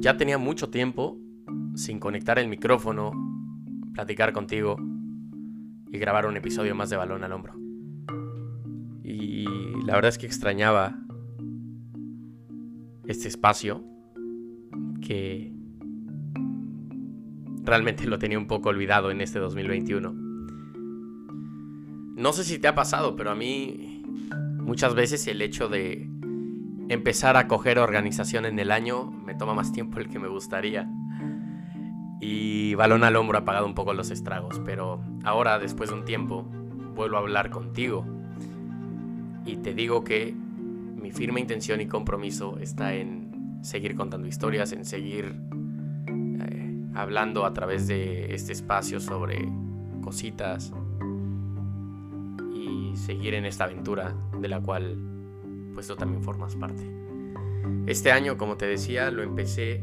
Ya tenía mucho tiempo sin conectar el micrófono, platicar contigo y grabar un episodio más de Balón al Hombro. Y la verdad es que extrañaba este espacio que realmente lo tenía un poco olvidado en este 2021. No sé si te ha pasado, pero a mí muchas veces el hecho de empezar a coger organización en el año me toma más tiempo del que me gustaría. Y balón al hombro ha pagado un poco los estragos, pero ahora, después de un tiempo, vuelvo a hablar contigo. Y te digo que mi firme intención y compromiso está en seguir contando historias, en seguir eh, hablando a través de este espacio sobre cositas seguir en esta aventura de la cual pues tú también formas parte. Este año, como te decía, lo empecé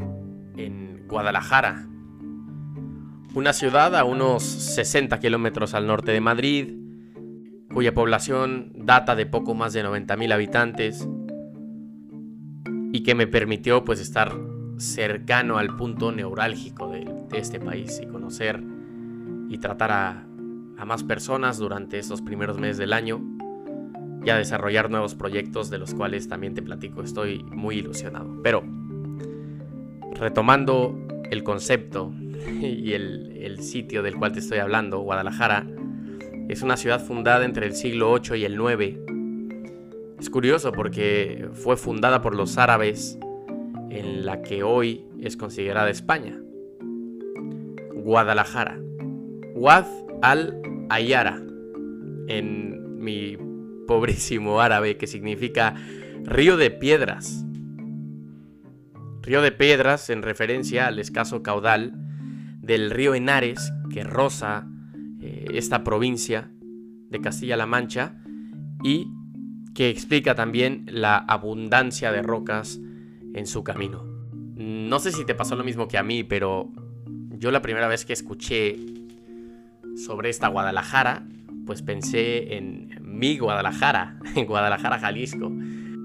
en Guadalajara, una ciudad a unos 60 kilómetros al norte de Madrid, cuya población data de poco más de 90.000 habitantes y que me permitió pues estar cercano al punto neurálgico de, este país y conocer y tratar a, a más personas durante estos primeros meses del año y a desarrollar nuevos proyectos de los cuales también te platico. Estoy muy ilusionado. Pero retomando el concepto y el, el, sitio del cual te estoy hablando, Guadalajara, es una ciudad fundada entre el siglo VIII y el IX. Es curioso porque fue fundada por los árabes en la que hoy es considerada España. Guadalajara. Wad al-Ayara. En mi pobrísimo árabe que significa río de piedras. Río de piedras en referencia al escaso caudal del río Henares que roza eh, esta provincia de Castilla-La Mancha y que explica también la abundancia de rocas en su camino. No sé si te pasó lo mismo que a mí, pero yo la primera vez que escuché sobre esta Guadalajara, pues pensé en mi Guadalajara, en Guadalajara, Jalisco,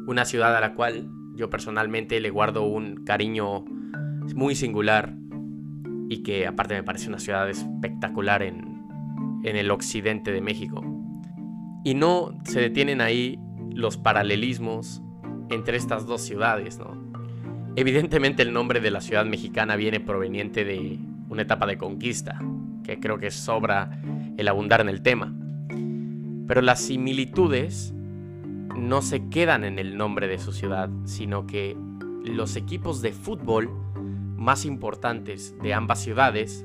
una ciudad a la cual yo personalmente le guardo un cariño muy singular y que aparte me parece una ciudad espectacular en, el occidente de México. Y no se detienen ahí los paralelismos entre estas dos ciudades. Evidentemente el nombre de la ciudad mexicana viene proveniente de una etapa de conquista, que creo que sobra el abundar en el tema. Pero las similitudes no se quedan en el nombre de su ciudad, sino que los equipos de fútbol más importantes de ambas ciudades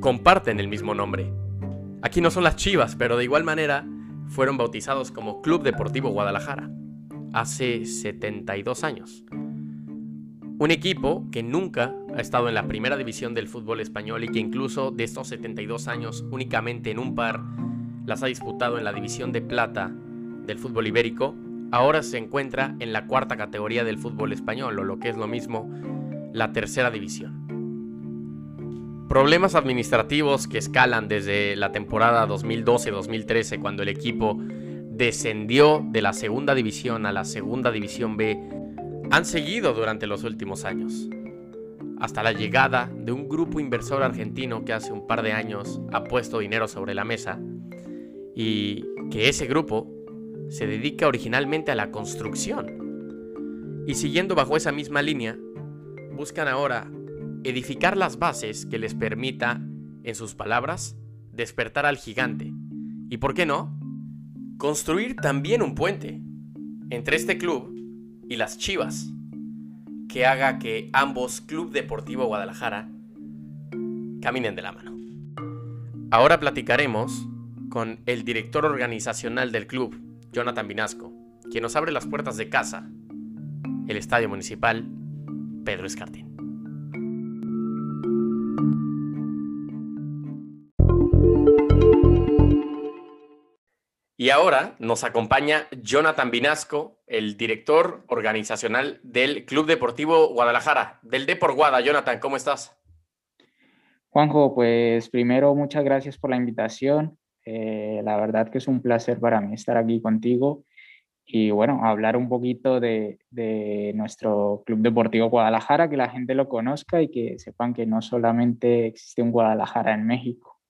comparten el mismo nombre. Aquí no son las Chivas, pero de igual manera fueron bautizados como Club Deportivo Guadalajara hace 72 años. Un equipo que nunca ha estado en la primera división del fútbol español y que incluso de estos 72 años únicamente en un par las ha disputado en la división de plata del fútbol ibérico, ahora se encuentra en la cuarta categoría del fútbol español, o lo que es lo mismo, la tercera división. Problemas administrativos que escalan desde la temporada 2012-2013, cuando el equipo descendió de la segunda división a la segunda división B, han seguido durante los últimos años hasta la llegada de un grupo inversor argentino que hace un par de años ha puesto dinero sobre la mesa y que ese grupo se dedica originalmente a la construcción. Y siguiendo bajo esa misma línea, buscan ahora edificar las bases que les permita, en sus palabras, despertar al gigante. ¿Y por qué no? Construir también un puente entre este club y las Chivas, que haga que ambos Club Deportivo Guadalajara caminen de la mano. Ahora platicaremos con el director organizacional del club, Jonathan Vinasco, quien nos abre las puertas de casa, el Estadio Municipal Pedro Escartín. Y ahora nos acompaña Jonathan Vinasco, el director organizacional del Club Deportivo Guadalajara, del Depor Guada. Jonathan, ¿cómo estás? Juanjo, pues primero muchas gracias por la invitación. Eh, la verdad que es un placer para mí estar aquí contigo y bueno, hablar un poquito de, de, nuestro Club Deportivo Guadalajara, que la gente lo conozca y que sepan que no solamente existe un Guadalajara en México.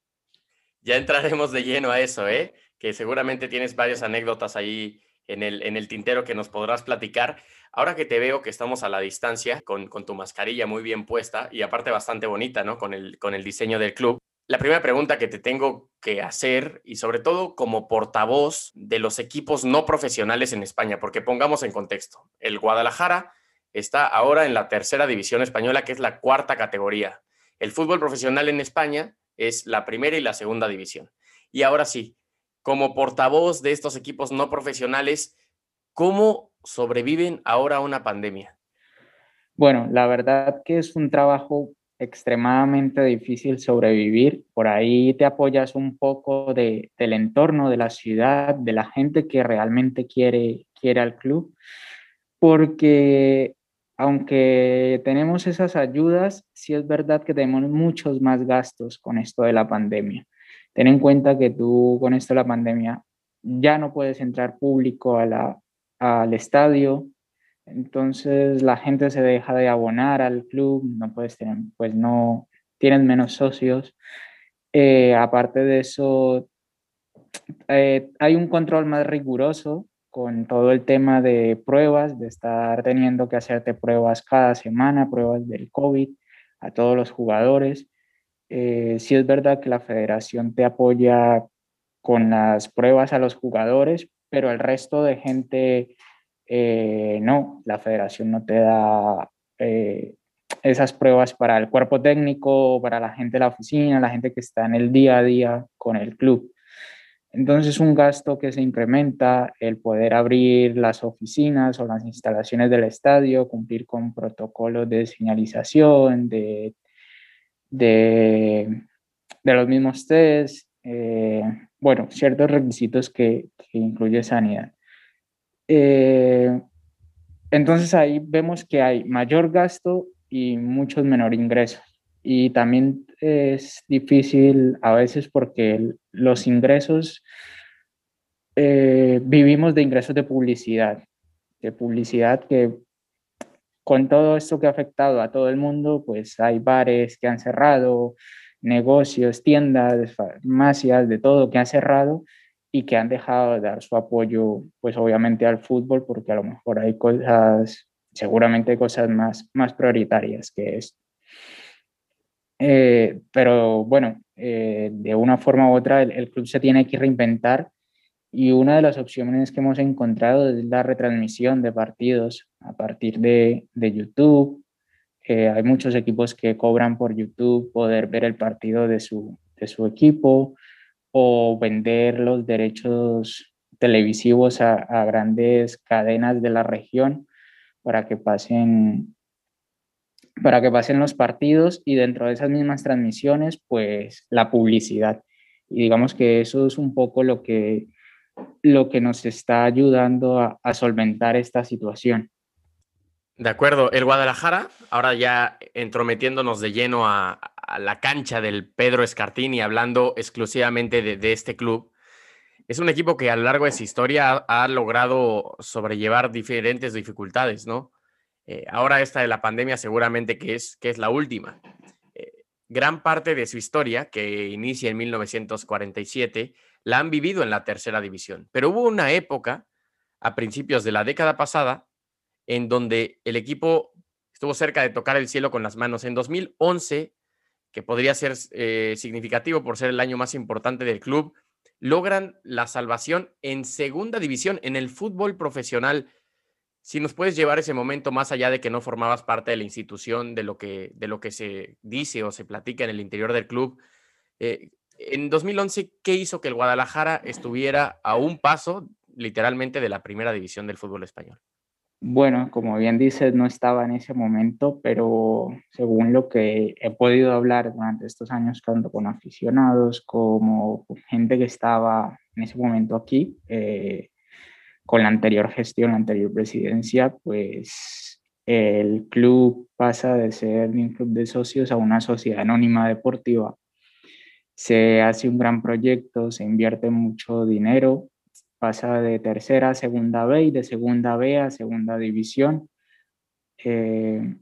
Ya entraremos de lleno a eso, ¿eh? Que seguramente tienes varias anécdotas ahí en el, en el tintero que nos podrás platicar. Ahora que te veo que estamos a la distancia, con, con tu mascarilla muy bien puesta y aparte bastante bonita, ¿no? Con el, con el diseño del club, la primera pregunta que te tengo que hacer, y sobre todo como portavoz de los equipos no profesionales en España, porque pongamos en contexto, el Guadalajara está ahora en la tercera división española, que es la cuarta categoría. El fútbol profesional en España es la primera y la segunda división. Y ahora sí, como portavoz de estos equipos no profesionales, ¿cómo sobreviven ahora a una pandemia? Bueno, la verdad que es un trabajo extremadamente difícil sobrevivir. Por ahí te apoyas un poco de, del entorno, de la ciudad, de la gente que realmente quiere, quiere al club, porque aunque tenemos esas ayudas, sí es verdad que tenemos muchos más gastos con esto de la pandemia. Ten en cuenta que tú con esto de la pandemia ya no puedes entrar público a al estadio, entonces la gente se deja de abonar al club, no puedes tener, pues no, tienen menos socios. Eh, aparte de eso, eh, hay un control más riguroso con todo el tema de pruebas, de estar teniendo que hacerte pruebas cada semana, pruebas del COVID a todos los jugadores. Eh, sí es verdad que la federación te apoya con las pruebas a los jugadores, pero el resto de gente eh, no, la federación no te da eh, esas pruebas para el cuerpo técnico, para la gente de la oficina, la gente que está en el día a día con el club. Entonces es un gasto que se incrementa el poder abrir las oficinas o las instalaciones del estadio, cumplir con protocolos de señalización, de, de, los mismos test, eh, bueno, ciertos requisitos que, que incluye sanidad. Eh, entonces ahí vemos que hay mayor gasto y muchos menor ingresos. Y también es difícil a veces porque los ingresos, eh, vivimos de ingresos de publicidad, de publicidad que con todo esto que ha afectado a todo el mundo, pues hay bares que han cerrado, negocios, tiendas, farmacias, de todo que han cerrado y que han dejado de dar su apoyo, pues obviamente al fútbol, porque a lo mejor hay cosas, seguramente cosas más, más prioritarias que esto. Eh, pero bueno, eh, de una forma u otra el, club se tiene que reinventar y una de las opciones que hemos encontrado es la retransmisión de partidos a partir de, de YouTube. Eh, hay muchos equipos que cobran por YouTube poder ver el partido de su, de su equipo o vender los derechos televisivos a, grandes cadenas de la región para que pasen para que pasen los partidos y dentro de esas mismas transmisiones pues la publicidad y digamos que eso es un poco lo que lo que nos está ayudando a, solventar esta situación. De acuerdo, el Guadalajara, ahora ya entrometiéndonos de lleno a, la cancha del Pedro Escartini, hablando exclusivamente de, este club, es un equipo que a lo largo de su historia ha, logrado sobrellevar diferentes dificultades, ¿no? Eh, ahora esta de la pandemia seguramente que es, que es la última. Eh, gran parte de su historia, que inicia en 1947, la han vivido en la tercera división, pero hubo una época a principios de la década pasada en donde el equipo estuvo cerca de tocar el cielo con las manos. En 2011 que podría ser eh, significativo por ser el año más importante del club, logran la salvación en segunda división, en el fútbol profesional. Si nos puedes llevar ese momento más allá de que no formabas parte de la institución, de lo que, de lo que se dice o se platica en el interior del club, eh, en 2011, ¿qué hizo que el Guadalajara estuviera a un paso, literalmente, de la primera división del fútbol español? Bueno, como bien dices, no estaba en ese momento, pero según lo que he podido hablar durante estos años, tanto con aficionados como gente que estaba en ese momento aquí, eh, con la anterior gestión, la anterior presidencia, pues el club pasa de ser un club de socios a una sociedad anónima deportiva. Se hace un gran proyecto, se invierte mucho dinero pasa de tercera a segunda B y de segunda B a segunda división. Eh,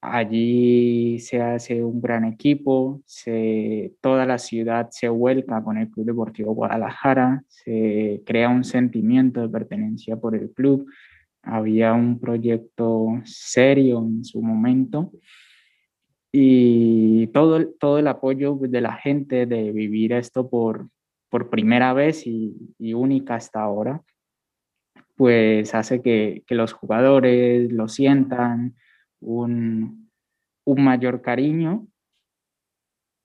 allí se hace un gran equipo, se, toda la ciudad se vuelca con el Club Deportivo Guadalajara, se crea un sentimiento de pertenencia por el club, había un proyecto serio en su momento y todo, todo el apoyo de la gente de vivir esto por, por primera vez y, única hasta ahora, pues hace que, que los jugadores lo sientan, un, un mayor cariño.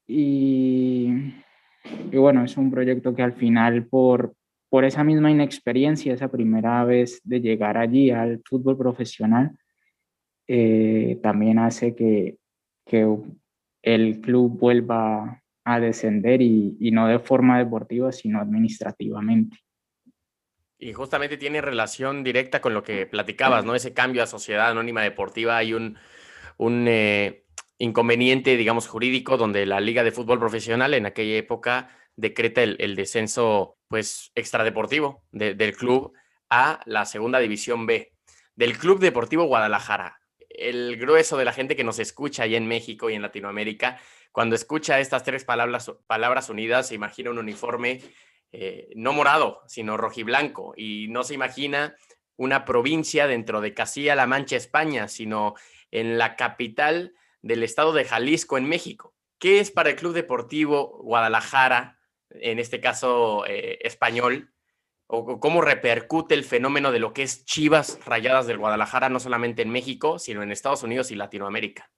Y, y, bueno, es un proyecto que al final por, por esa misma inexperiencia, esa primera vez de llegar allí al fútbol profesional, eh, también hace que, que, el club vuelva a descender y, no de forma deportiva, sino administrativamente. Y justamente tiene relación directa con lo que platicabas, ¿no? Ese cambio a sociedad anónima deportiva. Hay un, un eh, inconveniente, digamos, jurídico donde la Liga de Fútbol Profesional en aquella época decreta el, descenso pues extradeportivo del club a la segunda división B del Club Deportivo Guadalajara. El grueso de la gente que nos escucha ahí en México y en Latinoamérica, cuando escucha estas tres palabras, palabras unidas, se imagina un uniforme eh, no morado, sino rojiblanco, y no se imagina una provincia dentro de Castilla-La Mancha, España, sino en la capital del estado de Jalisco, en México. ¿Qué es para el Club Deportivo Guadalajara en este caso eh, español, o cómo repercute el fenómeno de lo que es Chivas Rayadas del Guadalajara, no solamente en México, sino en Estados Unidos y Latinoamérica.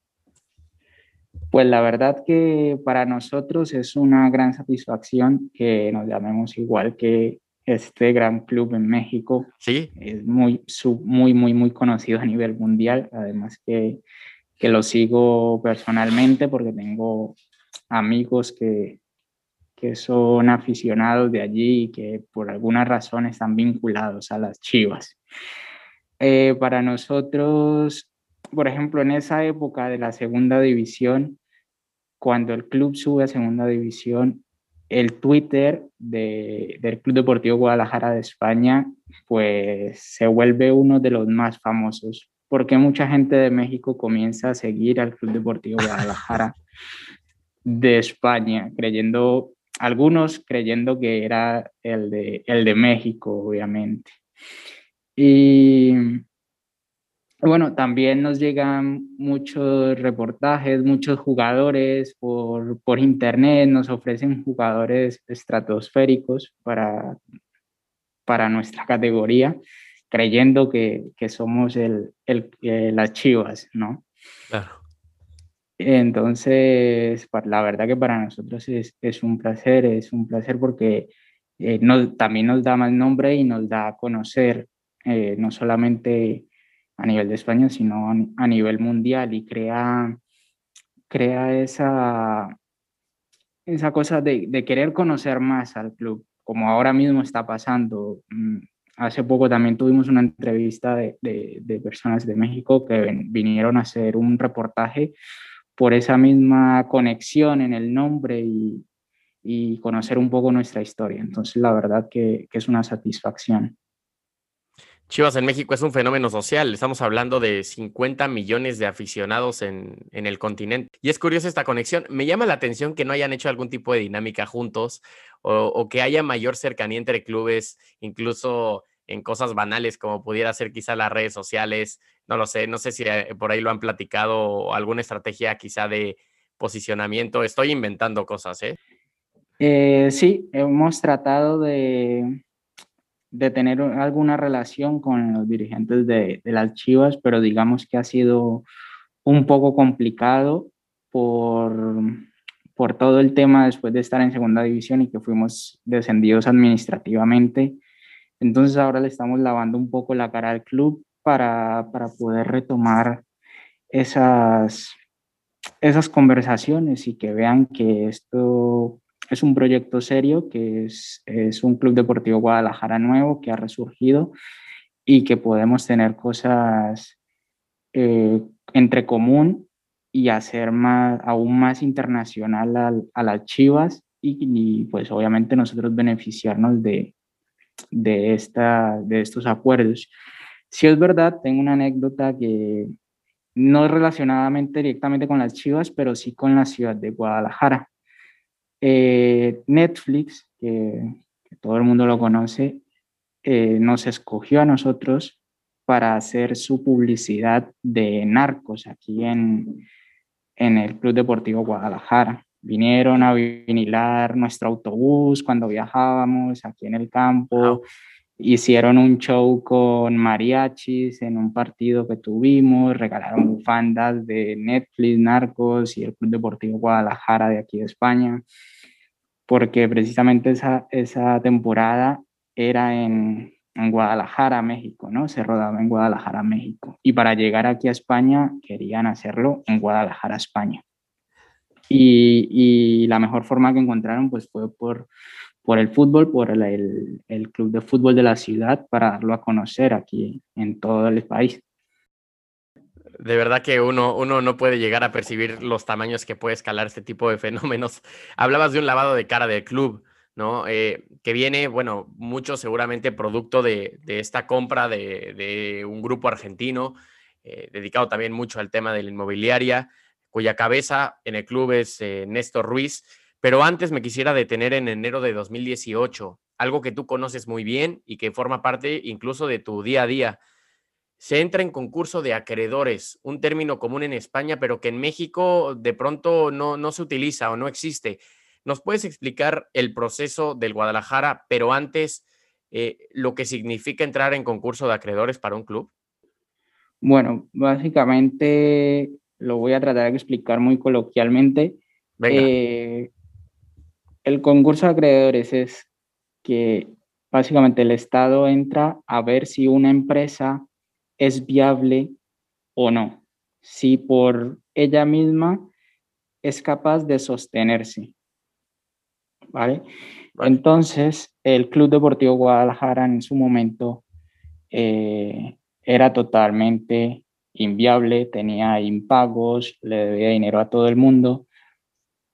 Pues la verdad que para nosotros es una gran satisfacción que nos llamemos igual que este gran club en México. Sí. Es muy, muy, muy, muy conocido a nivel mundial. Además que, que lo sigo personalmente porque tengo amigos que, que son aficionados de allí y que por alguna razón están vinculados a las Chivas. Eh, para nosotros, por ejemplo, en esa época de la segunda división, cuando el club sube a segunda división, el Twitter del Club Deportivo Guadalajara de España, pues se vuelve uno de los más famosos, porque mucha gente de México comienza a seguir al Club Deportivo Guadalajara de España, creyendo algunos creyendo que era el de, el de México, obviamente. Y bueno, también nos llegan muchos reportajes, muchos jugadores por, por internet, nos ofrecen jugadores estratosféricos para, para nuestra categoría, creyendo que, que somos el, el, eh, las chivas, ¿no? Claro. Entonces, la verdad que para nosotros es, es un placer, es un placer porque eh, también nos da más nombre y nos da a conocer eh, no solamente a nivel de España, sino a nivel mundial y crea, crea esa, esa cosa de, de querer conocer más al club, como ahora mismo está pasando. Mm, hace poco también tuvimos una entrevista de, de, de personas de México que vinieron a hacer un reportaje por esa misma conexión en el nombre y, conocer un poco nuestra historia. Entonces, la verdad que, es una satisfacción. Chivas en México es un fenómeno social. Estamos hablando de 50 millones de aficionados en, el continente. Y es curiosa esta conexión. Me llama la atención que no hayan hecho algún tipo de dinámica juntos o, o que haya mayor cercanía entre clubes, incluso en cosas banales como pudiera ser quizá las redes sociales, no lo sé, no sé si eh, por ahí lo han platicado alguna estrategia quizá de posicionamiento, estoy inventando cosas, ¿eh? eh sí, hemos tratado de, de tener alguna relación con los dirigentes de, de, las Chivas, pero digamos que ha sido un poco complicado por, por todo el tema después de estar en segunda división y que fuimos descendidos administrativamente entonces ahora le estamos lavando un poco la cara al club para, para poder retomar esas, esas conversaciones y que vean que esto es un proyecto serio, que es, es un Club Deportivo Guadalajara nuevo que ha resurgido y que podemos tener cosas eh, entre común y hacer más, aún más internacional a, a las Chivas y, y, pues obviamente nosotros beneficiarnos de, de, esta, de estos acuerdos. Si es verdad, tengo una anécdota que no es relacionadamente directamente con las Chivas, pero sí con la ciudad de Guadalajara. Eh, Netflix, que, todo el mundo lo conoce, eh, nos escogió a nosotros para hacer su publicidad de narcos aquí en, en el Club Deportivo Guadalajara. Vinieron a vinilar nuestro autobús cuando viajábamos aquí en el campo. Hicieron un show con mariachis en un partido que tuvimos, regalaron bufandas de Netflix, Narcos y el Club Deportivo Guadalajara de aquí de España, porque precisamente esa, esa temporada era en, en Guadalajara, México, ¿no? Se rodaba en Guadalajara, México. Y para llegar aquí a España querían hacerlo en Guadalajara, España. Y, y la mejor forma que encontraron pues fue por, por el fútbol, por el, el, club de fútbol de la ciudad para darlo a conocer aquí en todo el país. De verdad que uno, uno no puede llegar a percibir los tamaños que puede escalar este tipo de fenómenos. Hablabas de un lavado de cara del club, ¿no? Eh, que viene, bueno, mucho seguramente producto de, de esta compra de, de, un grupo argentino, eh, dedicado también mucho al tema de la inmobiliaria, cuya cabeza en el club es eh, Néstor Ruiz. Pero antes me quisiera detener en enero de 2018, algo que tú conoces muy bien y que forma parte incluso de tu día a día. Se entra en concurso de acreedores, un término común en España, pero que en México de pronto no, no se utiliza o no existe. ¿Nos puedes explicar el proceso del Guadalajara, pero antes eh, lo que significa entrar en concurso de acreedores para un club? Bueno, básicamente lo voy a tratar de explicar muy coloquialmente. Eh, el concurso de acreedores es que básicamente el Estado entra a ver si una empresa es viable o no, si por ella misma es capaz de sostenerse. ¿Vale? Entonces, el Club Deportivo Guadalajara en su momento eh, era totalmente inviable, tenía impagos, le debía dinero a todo el mundo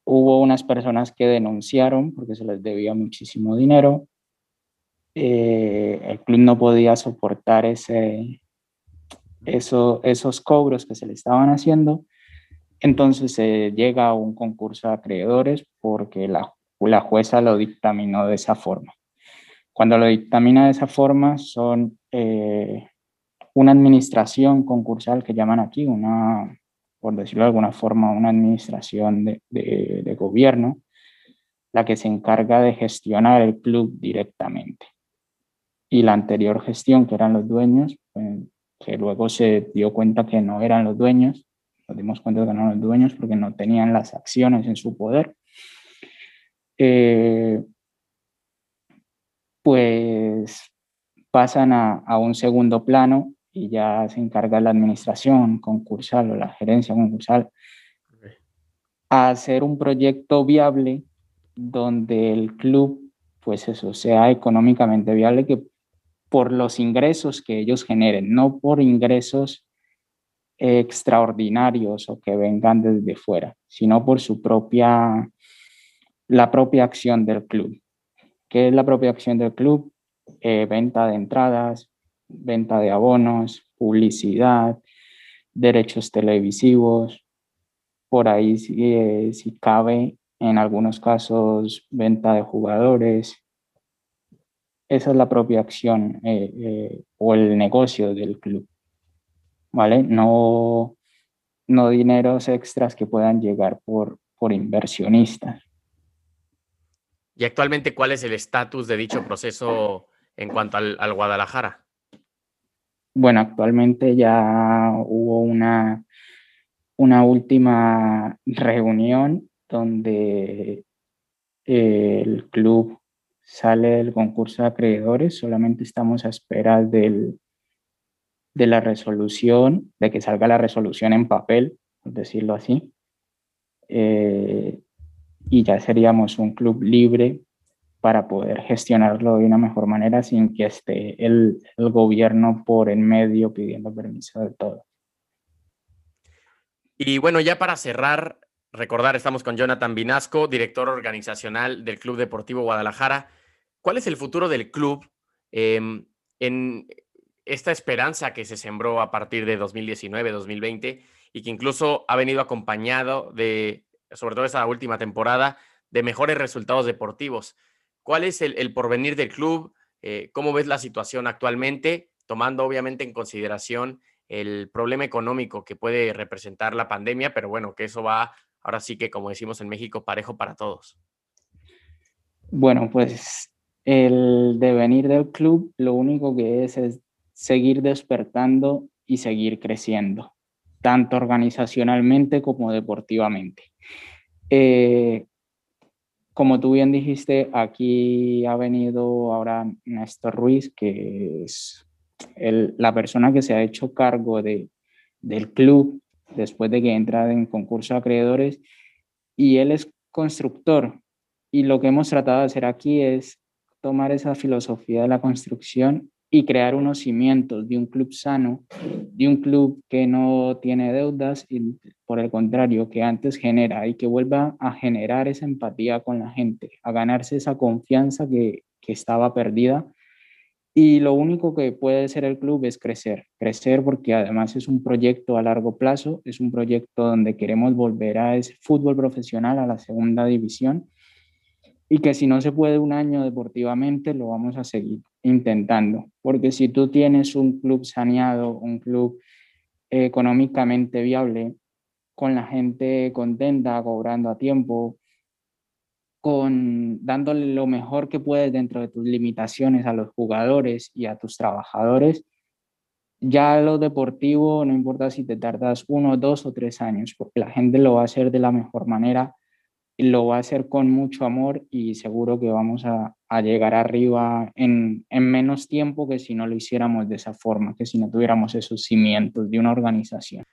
Hubo unas personas que denunciaron porque se les debía muchísimo dinero. Eh, el club no podía soportar ese, eso, esos cobros que se le estaban haciendo. Entonces se llega a un concurso de acreedores porque la, la jueza lo dictaminó de esa forma. Cuando lo dictamina de esa forma son eh, una administración concursal que llaman aquí, una, por decirlo de alguna forma, una administración de, gobierno, la que se encarga de gestionar el club directamente. Y la anterior gestión, que eran los dueños, pues, que luego se dio cuenta que no eran los dueños, nos dimos cuenta de que no eran los dueños porque no tenían las acciones en su poder, eh, pues pasan a, a, un segundo plano y ya se encarga la administración concursal o la gerencia concursal a hacer un proyecto viable donde el club, pues eso, sea económicamente viable que por los ingresos que ellos generen, no por ingresos extraordinarios o que vengan desde fuera, sino por su propia, la propia acción del club. ¿Qué es la propia acción del club? Eh, venta de entradas, venta de abonos, publicidad, derechos televisivos, por ahí si, eh, si cabe, en algunos casos, venta de jugadores. Esa es la propia acción eh, eh, o el negocio del club, ¿vale? No, no dineros extras que puedan llegar por, por inversionistas. ¿Y actualmente cuál es el estatus de dicho proceso en cuanto al, al Guadalajara? Bueno, actualmente ya hubo una, una última reunión donde el club sale del concurso de acreedores, solamente estamos a espera del, de la resolución, de que salga la resolución en papel, por decirlo así, eh, y ya seríamos un club libre para poder gestionarlo de una mejor manera sin que esté el, el gobierno por en medio pidiendo permiso de todo. Y bueno, ya para cerrar, recordar, estamos con Jonathan Vinasco, director organizacional del Club Deportivo Guadalajara. ¿Cuál es el futuro del club em, en esta esperanza que se sembró a partir de 2019, 2020 y que incluso ha venido acompañado de, sobre todo esa última temporada, de mejores resultados deportivos. ¿Cuál es el, porvenir del club? Eh, ¿Cómo ves la situación actualmente? Tomando obviamente en consideración el problema económico que puede representar la pandemia, pero bueno, que eso va ahora sí que, como decimos en México, parejo para todos. Bueno, pues el devenir del club lo único que es es seguir despertando y seguir creciendo, tanto organizacionalmente como deportivamente. Eh, como tú bien dijiste, aquí ha venido ahora Néstor Ruiz, que es la persona que se ha hecho cargo de, del club después de que entra en concurso de acreedores, y él es constructor. Y lo que hemos tratado de hacer aquí es tomar esa filosofía de la construcción y crear unos cimientos de un club sano, de un club que no tiene deudas y por el contrario, que antes genera y que vuelva a generar esa empatía con la gente, a ganarse esa confianza que, que estaba perdida. Y lo único que puede hacer el club es crecer, crecer porque además es un proyecto a largo plazo, es un proyecto donde queremos volver a ese fútbol profesional, a la segunda división y que si no se puede un año deportivamente, lo vamos a seguir intentando, porque si tú tienes un club saneado, un club económicamente viable, con la gente contenta, cobrando a tiempo, con dándole lo mejor que puedes dentro de tus limitaciones a los jugadores y a tus trabajadores, ya lo deportivo no importa si te tardas uno, dos o tres años, porque la gente lo va a hacer de la mejor manera lo va a hacer con mucho amor y seguro que vamos a, llegar arriba en, menos tiempo que si no lo hiciéramos de esa forma, que si no tuviéramos esos cimientos de una organización.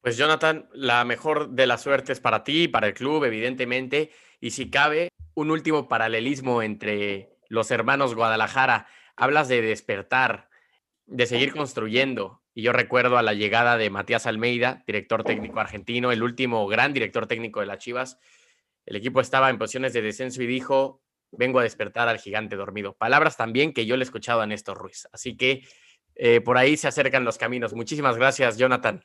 Pues Jonathan, la mejor de las suertes para ti, para el club, evidentemente, y si cabe, un último paralelismo entre los hermanos Guadalajara. Hablas de despertar, de seguir construyendo. Y yo recuerdo a la llegada de Matías Almeida, director técnico argentino, el último gran director técnico de las Chivas, el equipo estaba en posiciones de descenso y dijo, vengo a despertar al gigante dormido. Palabras también que yo le he escuchado a Néstor Ruiz. Así que eh, por ahí se acercan los caminos. Muchísimas gracias, Jonathan.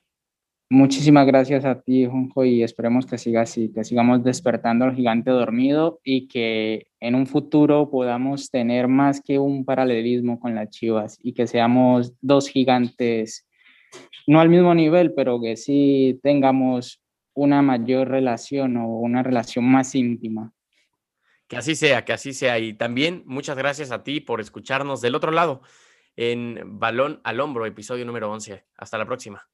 Muchísimas gracias a ti, Junjo, y esperemos que siga así, que sigamos despertando al gigante dormido y que en un futuro podamos tener más que un paralelismo con las Chivas y que seamos dos gigantes, no al mismo nivel, pero que sí tengamos una mayor relación o una relación más íntima. Que así sea, que así sea. Y también muchas gracias a ti por escucharnos del otro lado en Balón al Hombro, episodio número 11. Hasta la próxima.